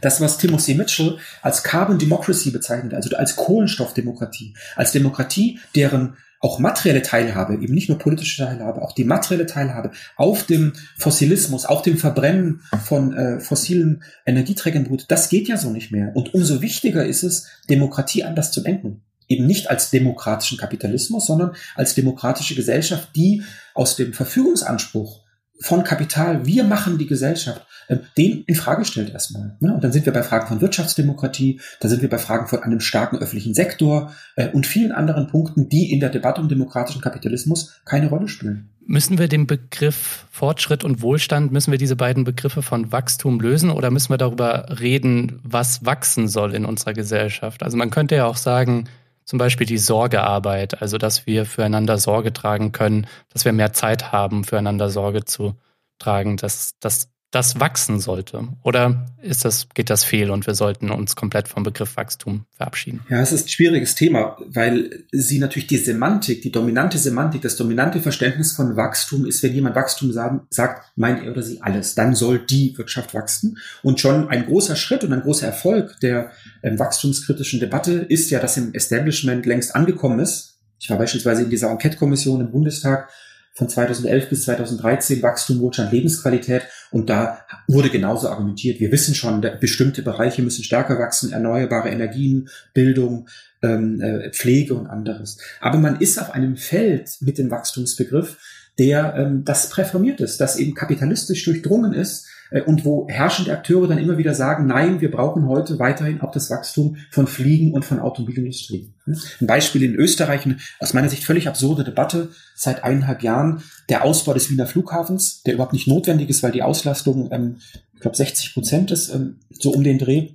Das, was Timothy Mitchell als Carbon Democracy bezeichnet, also als Kohlenstoffdemokratie, als Demokratie, deren auch materielle Teilhabe, eben nicht nur politische Teilhabe, auch die materielle Teilhabe auf dem Fossilismus, auf dem Verbrennen von äh, fossilen Energieträgern beruht, das geht ja so nicht mehr. Und umso wichtiger ist es, Demokratie anders zu denken. Eben nicht als demokratischen Kapitalismus, sondern als demokratische Gesellschaft, die aus dem Verfügungsanspruch von Kapital, wir machen die Gesellschaft, äh, den in Frage stellt erstmal. Ne? Und dann sind wir bei Fragen von Wirtschaftsdemokratie, da sind wir bei Fragen von einem starken öffentlichen Sektor äh, und vielen anderen Punkten, die in der Debatte um demokratischen Kapitalismus keine Rolle spielen. Müssen wir den Begriff Fortschritt und Wohlstand, müssen wir diese beiden Begriffe von Wachstum lösen oder müssen wir darüber reden, was wachsen soll in unserer Gesellschaft? Also man könnte ja auch sagen, zum Beispiel die Sorgearbeit, also dass wir füreinander Sorge tragen können, dass wir mehr Zeit haben, füreinander Sorge zu tragen, dass, dass das wachsen sollte? Oder ist das, geht das fehl und wir sollten uns komplett vom Begriff Wachstum verabschieden? Ja, es ist ein schwieriges Thema, weil sie natürlich die Semantik, die dominante Semantik, das dominante Verständnis von Wachstum ist, wenn jemand Wachstum sagen, sagt, meint er oder sie alles, dann soll die Wirtschaft wachsen. Und schon ein großer Schritt und ein großer Erfolg der ähm, wachstumskritischen Debatte ist ja, dass im Establishment längst angekommen ist. Ich war beispielsweise in dieser Enquete-Kommission im Bundestag von 2011 bis 2013 Wachstum, Wohlstand, Lebensqualität. Und da wurde genauso argumentiert. Wir wissen schon, bestimmte Bereiche müssen stärker wachsen, erneuerbare Energien, Bildung, ähm, äh, Pflege und anderes. Aber man ist auf einem Feld mit dem Wachstumsbegriff, der ähm, das präformiert ist, das eben kapitalistisch durchdrungen ist, und wo herrschende Akteure dann immer wieder sagen, nein, wir brauchen heute weiterhin auch das Wachstum von Fliegen und von Automobilindustrie. Ein Beispiel in Österreich, eine aus meiner Sicht völlig absurde Debatte seit eineinhalb Jahren, der Ausbau des Wiener Flughafens, der überhaupt nicht notwendig ist, weil die Auslastung, ähm, ich glaube, 60 Prozent ist, ähm, so um den Dreh.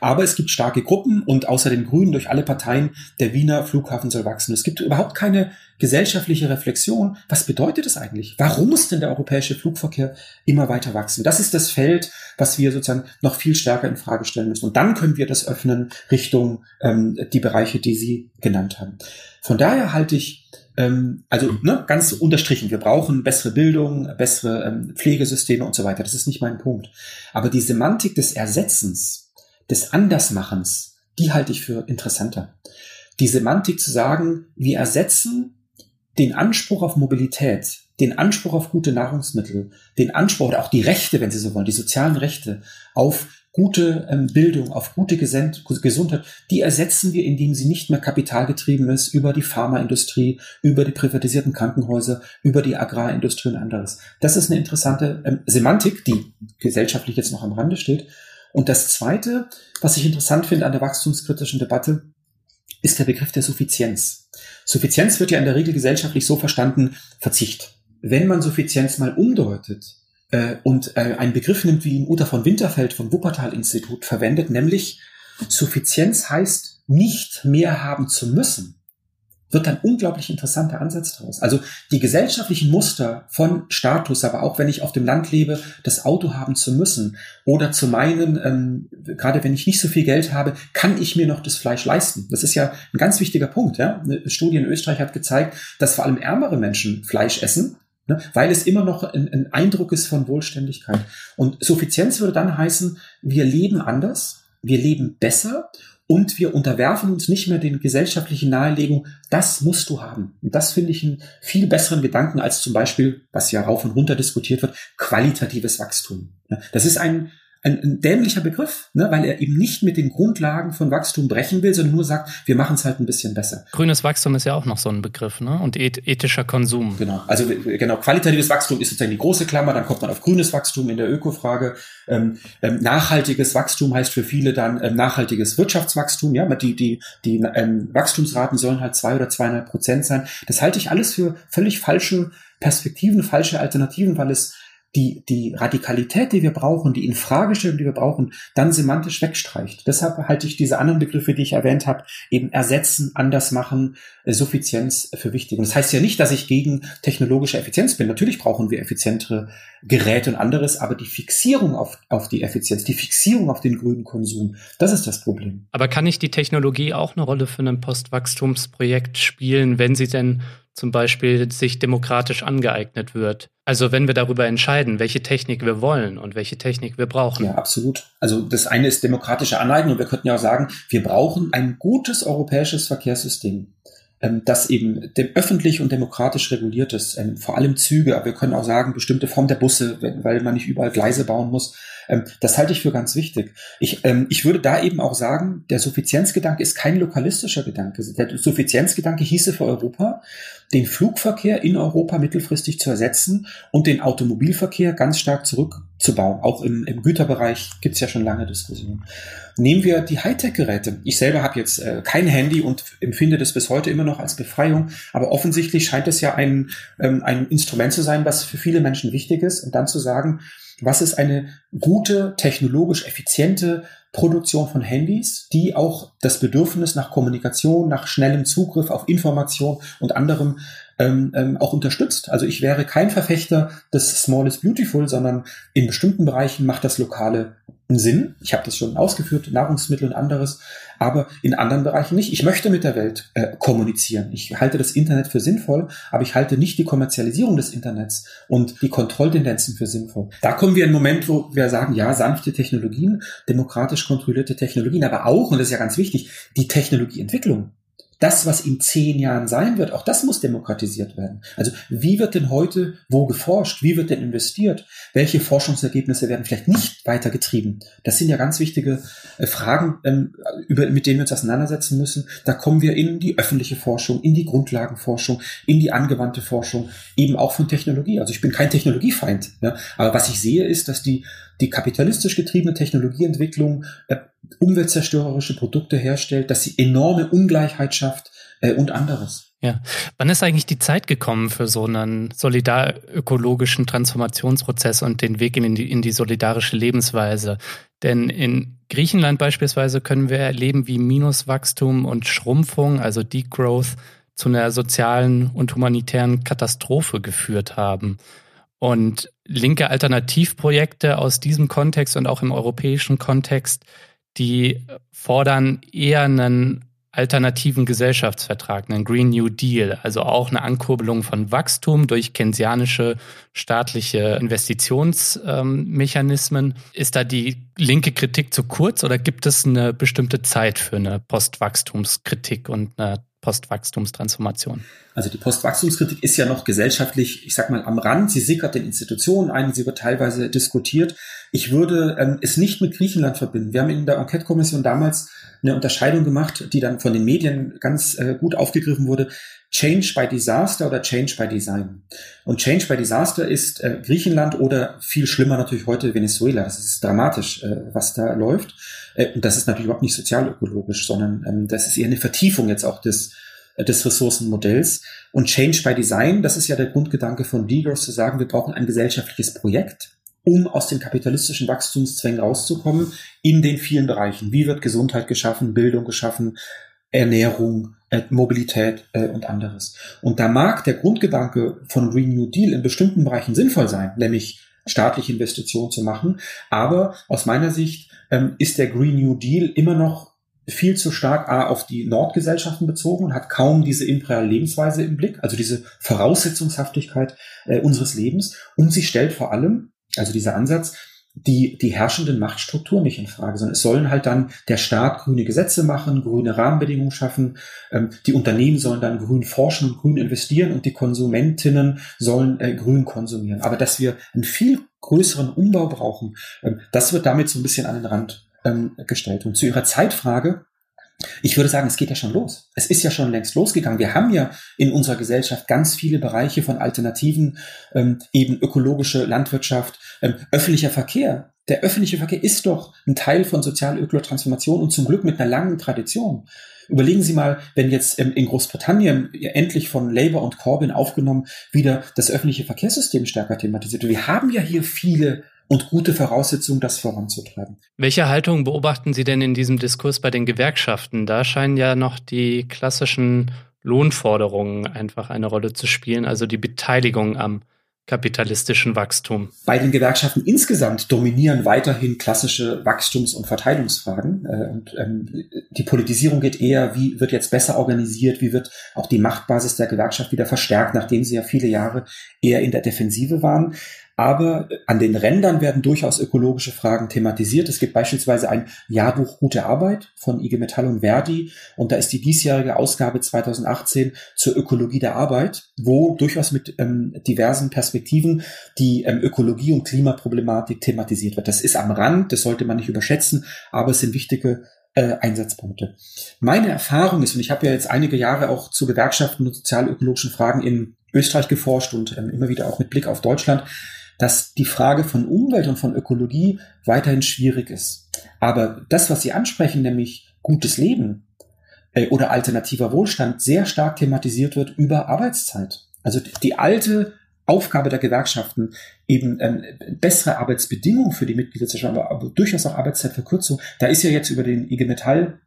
Aber es gibt starke Gruppen und außer den Grünen durch alle Parteien, der Wiener Flughafen soll wachsen. Es gibt überhaupt keine gesellschaftliche Reflexion. Was bedeutet das eigentlich? Warum muss denn der europäische Flugverkehr immer weiter wachsen? Das ist das Feld, was wir sozusagen noch viel stärker in Frage stellen müssen. Und dann können wir das öffnen Richtung ähm, die Bereiche, die Sie genannt haben. Von daher halte ich ähm, also ne, ganz unterstrichen, wir brauchen bessere Bildung, bessere ähm, Pflegesysteme und so weiter. Das ist nicht mein Punkt. Aber die Semantik des Ersetzens, des Andersmachens, die halte ich für interessanter. Die Semantik zu sagen, wir ersetzen den Anspruch auf Mobilität, den Anspruch auf gute Nahrungsmittel, den Anspruch oder auch die Rechte, wenn Sie so wollen, die sozialen Rechte auf gute ähm, Bildung, auf gute Gesund Gesundheit, die ersetzen wir, indem sie nicht mehr kapitalgetrieben ist über die Pharmaindustrie, über die privatisierten Krankenhäuser, über die Agrarindustrie und anderes. Das ist eine interessante ähm, Semantik, die gesellschaftlich jetzt noch am Rande steht. Und das Zweite, was ich interessant finde an der wachstumskritischen Debatte, ist der Begriff der Suffizienz. Suffizienz wird ja in der Regel gesellschaftlich so verstanden, Verzicht. Wenn man Suffizienz mal umdeutet äh, und äh, einen Begriff nimmt, wie ihn Uta von Winterfeld vom Wuppertal-Institut verwendet, nämlich Suffizienz heißt, nicht mehr haben zu müssen wird ein unglaublich interessanter Ansatz daraus. Also die gesellschaftlichen Muster von Status, aber auch wenn ich auf dem Land lebe, das Auto haben zu müssen oder zu meinen, ähm, gerade wenn ich nicht so viel Geld habe, kann ich mir noch das Fleisch leisten. Das ist ja ein ganz wichtiger Punkt. Ja? Eine Studie in Österreich hat gezeigt, dass vor allem ärmere Menschen Fleisch essen, ne? weil es immer noch ein, ein Eindruck ist von Wohlständigkeit. Und Suffizienz würde dann heißen, wir leben anders, wir leben besser und wir unterwerfen uns nicht mehr den gesellschaftlichen Nahelegungen, das musst du haben. Und das finde ich einen viel besseren Gedanken als zum Beispiel, was ja rauf und runter diskutiert wird, qualitatives Wachstum. Das ist ein, ein, ein dämlicher Begriff, ne, weil er eben nicht mit den Grundlagen von Wachstum brechen will, sondern nur sagt, wir machen es halt ein bisschen besser. Grünes Wachstum ist ja auch noch so ein Begriff, ne? Und ethischer Konsum. Genau. Also genau, qualitatives Wachstum ist sozusagen die große Klammer, dann kommt man auf grünes Wachstum in der Ökofrage. Ähm, ähm, nachhaltiges Wachstum heißt für viele dann ähm, nachhaltiges Wirtschaftswachstum. Ja, die, die, die ähm, Wachstumsraten sollen halt zwei oder zweieinhalb Prozent sein. Das halte ich alles für völlig falsche Perspektiven, falsche Alternativen, weil es die, die Radikalität, die wir brauchen, die Infragestellung, die wir brauchen, dann semantisch wegstreicht. Deshalb halte ich diese anderen Begriffe, die ich erwähnt habe, eben ersetzen, anders machen, äh, Suffizienz für wichtig. Und das heißt ja nicht, dass ich gegen technologische Effizienz bin. Natürlich brauchen wir effizientere Geräte und anderes, aber die Fixierung auf, auf die Effizienz, die Fixierung auf den grünen Konsum, das ist das Problem. Aber kann nicht die Technologie auch eine Rolle für ein Postwachstumsprojekt spielen, wenn sie denn zum Beispiel sich demokratisch angeeignet wird. Also wenn wir darüber entscheiden, welche Technik wir wollen und welche Technik wir brauchen. Ja, absolut. Also das eine ist demokratische Aneignung und wir könnten ja auch sagen, wir brauchen ein gutes europäisches Verkehrssystem ähm, das eben öffentlich und demokratisch reguliert ist, ähm, vor allem Züge, aber wir können auch sagen, bestimmte Form der Busse, weil man nicht überall Gleise bauen muss. Ähm, das halte ich für ganz wichtig. Ich, ähm, ich würde da eben auch sagen, der Suffizienzgedanke ist kein lokalistischer Gedanke. Der Suffizienzgedanke hieße für Europa, den Flugverkehr in Europa mittelfristig zu ersetzen und den Automobilverkehr ganz stark zurückzubauen. Auch im, im Güterbereich gibt es ja schon lange Diskussionen. Nehmen wir die Hightech-Geräte. Ich selber habe jetzt äh, kein Handy und empfinde das bis heute immer noch als Befreiung, aber offensichtlich scheint es ja ein, ähm, ein Instrument zu sein, was für viele Menschen wichtig ist. Und dann zu sagen, was ist eine gute, technologisch effiziente Produktion von Handys, die auch das Bedürfnis nach Kommunikation, nach schnellem Zugriff auf Information und anderem ähm, ähm, auch unterstützt. Also ich wäre kein Verfechter des Small is Beautiful, sondern in bestimmten Bereichen macht das Lokale Sinn. Ich habe das schon ausgeführt, Nahrungsmittel und anderes, aber in anderen Bereichen nicht. Ich möchte mit der Welt äh, kommunizieren. Ich halte das Internet für sinnvoll, aber ich halte nicht die Kommerzialisierung des Internets und die Kontrolltendenzen für sinnvoll. Da kommen wir in einen Moment, wo wir sagen, ja, sanfte Technologien, demokratisch kontrollierte Technologien, aber auch, und das ist ja ganz wichtig, die Technologieentwicklung das, was in zehn Jahren sein wird, auch das muss demokratisiert werden. Also wie wird denn heute wo geforscht? Wie wird denn investiert? Welche Forschungsergebnisse werden vielleicht nicht weitergetrieben? Das sind ja ganz wichtige äh, Fragen, ähm, mit denen wir uns auseinandersetzen müssen. Da kommen wir in die öffentliche Forschung, in die Grundlagenforschung, in die angewandte Forschung, eben auch von Technologie. Also ich bin kein Technologiefeind, ja, aber was ich sehe, ist, dass die die kapitalistisch getriebene Technologieentwicklung äh, umweltzerstörerische Produkte herstellt, dass sie enorme Ungleichheit schafft äh, und anderes. Ja. Wann ist eigentlich die Zeit gekommen für so einen solidarökologischen Transformationsprozess und den Weg in die, in die solidarische Lebensweise? Denn in Griechenland beispielsweise können wir erleben, wie Minuswachstum und Schrumpfung, also Degrowth, zu einer sozialen und humanitären Katastrophe geführt haben. Und linke Alternativprojekte aus diesem Kontext und auch im europäischen Kontext, die fordern eher einen alternativen Gesellschaftsvertrag, einen Green New Deal, also auch eine Ankurbelung von Wachstum durch keynesianische staatliche Investitionsmechanismen. Ist da die linke Kritik zu kurz oder gibt es eine bestimmte Zeit für eine Postwachstumskritik und eine Postwachstumstransformation? Also die Postwachstumskritik ist ja noch gesellschaftlich, ich sag mal, am Rand. Sie sickert den Institutionen ein, sie wird teilweise diskutiert. Ich würde ähm, es nicht mit Griechenland verbinden. Wir haben in der Enquete-Kommission damals eine Unterscheidung gemacht, die dann von den Medien ganz äh, gut aufgegriffen wurde. Change by Disaster oder Change by Design. Und Change by Disaster ist äh, Griechenland oder viel schlimmer natürlich heute Venezuela. Das ist dramatisch, äh, was da läuft. Äh, und das ist natürlich überhaupt nicht sozialökologisch, sondern ähm, das ist eher eine Vertiefung jetzt auch des, äh, des Ressourcenmodells. Und Change by Design, das ist ja der Grundgedanke von Degers, zu sagen, wir brauchen ein gesellschaftliches Projekt, um aus den kapitalistischen Wachstumszwängen rauszukommen in den vielen Bereichen. Wie wird Gesundheit geschaffen, Bildung geschaffen, Ernährung, äh, Mobilität äh, und anderes. Und da mag der Grundgedanke von Green New Deal in bestimmten Bereichen sinnvoll sein, nämlich staatliche Investitionen zu machen. Aber aus meiner Sicht ähm, ist der Green New Deal immer noch viel zu stark A, auf die Nordgesellschaften bezogen und hat kaum diese imperiale Lebensweise im Blick, also diese Voraussetzungshaftigkeit äh, unseres Lebens. Und sie stellt vor allem, also dieser Ansatz, die, die herrschenden Machtstrukturen nicht in Frage, sondern es sollen halt dann der Staat grüne Gesetze machen, grüne Rahmenbedingungen schaffen, ähm, die Unternehmen sollen dann grün forschen und grün investieren und die Konsumentinnen sollen äh, grün konsumieren. Aber dass wir einen viel größeren Umbau brauchen, ähm, das wird damit so ein bisschen an den Rand ähm, gestellt. Und zu Ihrer Zeitfrage, ich würde sagen, es geht ja schon los. Es ist ja schon längst losgegangen. Wir haben ja in unserer Gesellschaft ganz viele Bereiche von Alternativen, ähm, eben ökologische Landwirtschaft, ähm, öffentlicher Verkehr. Der öffentliche Verkehr ist doch ein Teil von sozial-ökologischer und zum Glück mit einer langen Tradition. Überlegen Sie mal, wenn jetzt ähm, in Großbritannien endlich von Labour und Corbyn aufgenommen wieder das öffentliche Verkehrssystem stärker thematisiert wird. Wir haben ja hier viele und gute Voraussetzungen, das voranzutreiben. Welche Haltung beobachten Sie denn in diesem Diskurs bei den Gewerkschaften? Da scheinen ja noch die klassischen Lohnforderungen einfach eine Rolle zu spielen, also die Beteiligung am kapitalistischen Wachstum. Bei den Gewerkschaften insgesamt dominieren weiterhin klassische Wachstums- und Verteilungsfragen. Äh, und ähm, die Politisierung geht eher, wie wird jetzt besser organisiert, wie wird auch die Machtbasis der Gewerkschaft wieder verstärkt, nachdem sie ja viele Jahre eher in der Defensive waren. Aber an den Rändern werden durchaus ökologische Fragen thematisiert. Es gibt beispielsweise ein Jahrbuch Gute Arbeit von IG Metall und Verdi. Und da ist die diesjährige Ausgabe 2018 zur Ökologie der Arbeit, wo durchaus mit ähm, diversen Perspektiven die ähm, Ökologie und Klimaproblematik thematisiert wird. Das ist am Rand, das sollte man nicht überschätzen, aber es sind wichtige äh, Einsatzpunkte. Meine Erfahrung ist, und ich habe ja jetzt einige Jahre auch zu Gewerkschaften und sozialökologischen Fragen in Österreich geforscht und ähm, immer wieder auch mit Blick auf Deutschland, dass die Frage von Umwelt und von Ökologie weiterhin schwierig ist. Aber das, was Sie ansprechen, nämlich gutes Leben äh, oder alternativer Wohlstand, sehr stark thematisiert wird über Arbeitszeit. Also die, alte Aufgabe der Gewerkschaften, eben ähm, bessere Arbeitsbedingungen für die Mitglieder zu schaffen, aber, aber durchaus auch Arbeitszeitverkürzung. Da ist ja jetzt über den IG Metall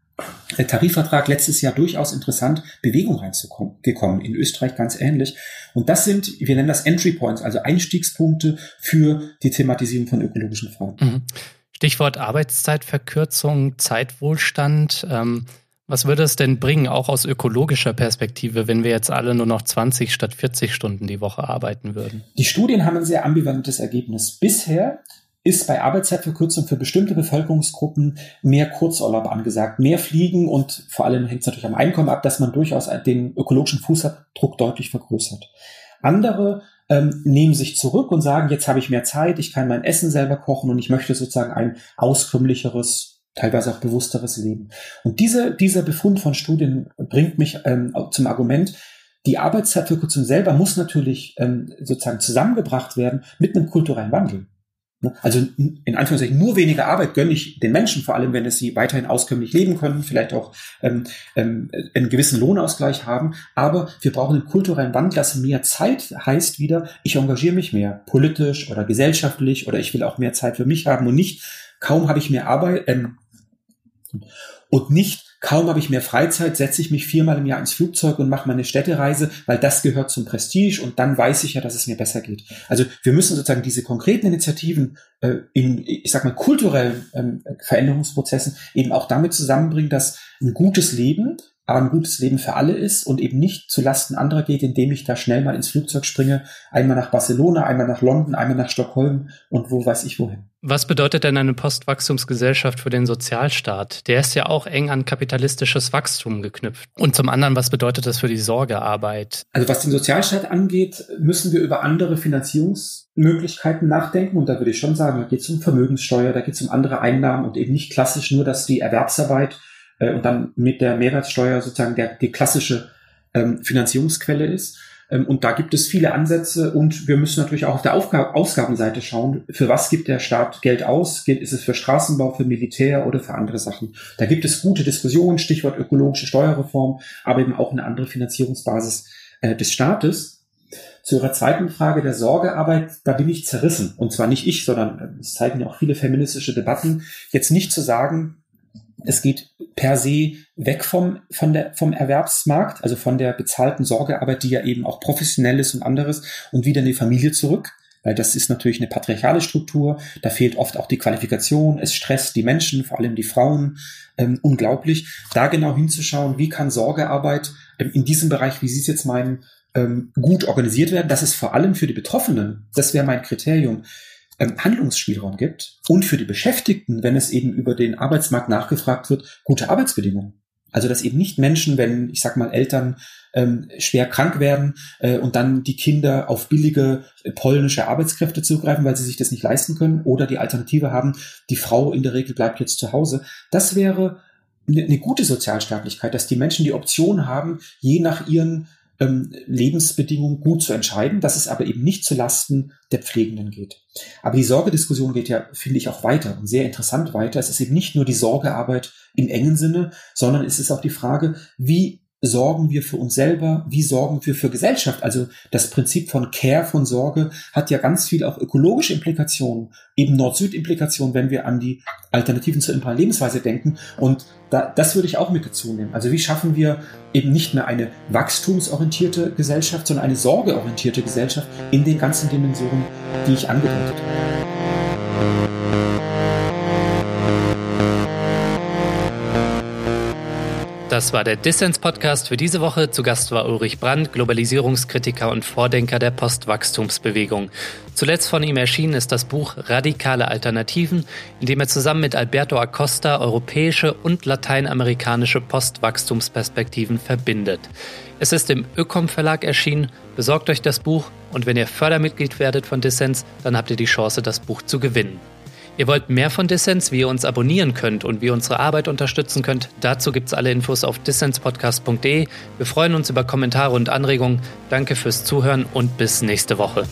Tarifvertrag letztes Jahr durchaus interessant, Bewegung reingekommen. In Österreich ganz ähnlich. Und das sind, wir nennen das Entry Points, also Einstiegspunkte für die Thematisierung von ökologischen Fragen. Mhm. Stichwort Arbeitszeitverkürzung, Zeitwohlstand. Ähm, was würde es denn bringen, auch aus ökologischer Perspektive, wenn wir jetzt alle nur noch 20 statt 40 Stunden die Woche arbeiten würden? Die Studien haben ein sehr ambivalentes Ergebnis. Bisher ist bei Arbeitszeitverkürzung für bestimmte Bevölkerungsgruppen mehr Kurzurlaub angesagt, mehr Fliegen und vor allem hängt es natürlich am Einkommen ab, dass man durchaus den ökologischen Fußabdruck deutlich vergrößert. Andere ähm, nehmen sich zurück und sagen, jetzt habe ich mehr Zeit, ich kann mein Essen selber kochen und ich möchte sozusagen ein auskömmlicheres, teilweise auch bewussteres Leben. Und diese, dieser Befund von Studien bringt mich ähm, zum Argument, die Arbeitszeitverkürzung selber muss natürlich ähm, sozusagen zusammengebracht werden mit einem kulturellen Wandel. Ne? Also in Anführungszeichen nur weniger Arbeit gönne ich den Menschen, vor allem wenn es sie weiterhin auskömmlich leben können, vielleicht auch ähm, ähm, einen gewissen Lohnausgleich haben. Aber wir brauchen einen kulturellen Wandel, dass mehr Zeit heißt wieder, ich engagiere mich mehr politisch oder gesellschaftlich oder ich will auch mehr Zeit für mich haben und nicht, kaum habe ich mehr Arbeit ähm, und nicht Kaum habe ich mehr Freizeit, setze ich mich viermal im Jahr ins Flugzeug und mache meine Städtereise, weil das gehört zum Prestige und dann weiß ich ja, dass es mir besser geht. Also wir müssen sozusagen diese konkreten Initiativen äh, in, ich sag mal, kulturellen ähm, Veränderungsprozessen eben auch damit zusammenbringen, dass ein gutes Leben aber ein gutes Leben für alle ist und eben nicht zu Lasten anderer geht, indem ich da schnell mal ins Flugzeug springe, einmal nach Barcelona, einmal nach London, einmal nach Stockholm und wo weiß ich wohin. Was bedeutet denn eine Postwachstumsgesellschaft für den Sozialstaat? Der ist ja auch eng an kapitalistisches Wachstum geknüpft. Und zum anderen, was bedeutet das für die Sorgearbeit? Also was den Sozialstaat angeht, müssen wir über andere Finanzierungsmöglichkeiten nachdenken. Und da würde ich schon sagen, da geht es um Vermögenssteuer, da geht es um andere Einnahmen und eben nicht klassisch nur, dass die Erwerbsarbeit äh, und dann mit der Mehrwertsteuer sozusagen der, die klassische ähm, Finanzierungsquelle ist ähm, und da gibt es viele Ansätze und wir müssen natürlich auch auf der Aufgab Ausgabenseite schauen, für was gibt der Staat Geld aus? Ist es für Straßenbau, für Militär oder für andere Sachen? Da gibt es gute Diskussionen, Stichwort ökologische Steuerreform, aber eben auch eine andere Finanzierungsbasis äh, des Staates. Zu Ihrer zweiten Frage der Sorgearbeit, da bin ich zerrissen. Und zwar nicht ich, sondern es zeigen ja auch viele feministische Debatten. Jetzt nicht zu sagen, es geht per se weg vom, von der, vom Erwerbsmarkt, also von der bezahlten Sorgearbeit, die ja eben auch professionell ist und anderes, und wieder in die Familie zurück. Weil das ist natürlich eine patriarchale Struktur, da fehlt oft auch die Qualifikation, es stresst die Menschen, vor allem die Frauen, ähm, unglaublich. Da genau hinzuschauen, wie kann Sorgearbeit ähm, in diesem Bereich, wie Sie es jetzt meinen, ähm, gut organisiert werden, dass es vor allem für die Betroffenen, das wäre mein Kriterium, Handlungsspielraum gibt und für die Beschäftigten, wenn es eben über den Arbeitsmarkt nachgefragt wird, gute Arbeitsbedingungen. Also dass eben nicht Menschen, wenn ich sag mal Eltern ähm, schwer krank werden äh, und dann die Kinder auf billige äh, polnische Arbeitskräfte zugreifen, weil sie sich das nicht leisten können oder die Alternative haben, die Frau in der Regel bleibt jetzt zu Hause. Das wäre eine, eine gute Sozialstaatlichkeit, dass die Menschen die Option haben, je nach ihren ähm, Lebensbedingungen gut zu entscheiden, dass es aber eben nicht zu Lasten der Pflegenden geht. Aber die Sorgediskussion geht ja, finde ich, auch weiter und sehr interessant weiter. Es ist eben nicht nur die Sorgearbeit im engen Sinne, sondern es ist auch die Frage, wie sorgen wir für uns selber, wie sorgen wir für Gesellschaft. Also das Prinzip von Care, von Sorge hat ja ganz viel auch ökologische Implikationen, eben Nord-Süd-Implikationen, wenn wir an die Alternativen zur imperialen Lebensweise denken. Und da, das würde ich auch mit dazu nehmen. Also wie schaffen wir eben nicht mehr eine wachstumsorientierte Gesellschaft, sondern eine sorgeorientierte Gesellschaft in den ganzen Dimensionen, die ich angedeutet habe. Das war der Dissens-Podcast für diese Woche. Zu Gast war Ulrich Brandt, Globalisierungskritiker und Vordenker der Postwachstumsbewegung. Zuletzt von ihm erschienen ist das Buch Radikale Alternativen, in dem er zusammen mit Alberto Acosta europäische und lateinamerikanische Postwachstumsperspektiven verbindet. Es ist im Ökom Verlag erschienen. Besorgt euch das Buch und wenn ihr Fördermitglied werdet von Dissens, dann habt ihr die Chance, das Buch zu gewinnen. Ihr wollt mehr von Dissens, wie ihr uns abonnieren könnt und wie ihr unsere Arbeit unterstützen könnt, dazu gibt es alle Infos auf dissenspodcast.de. Wir freuen uns über Kommentare und Anregungen. Danke fürs Zuhören und bis nächste Woche.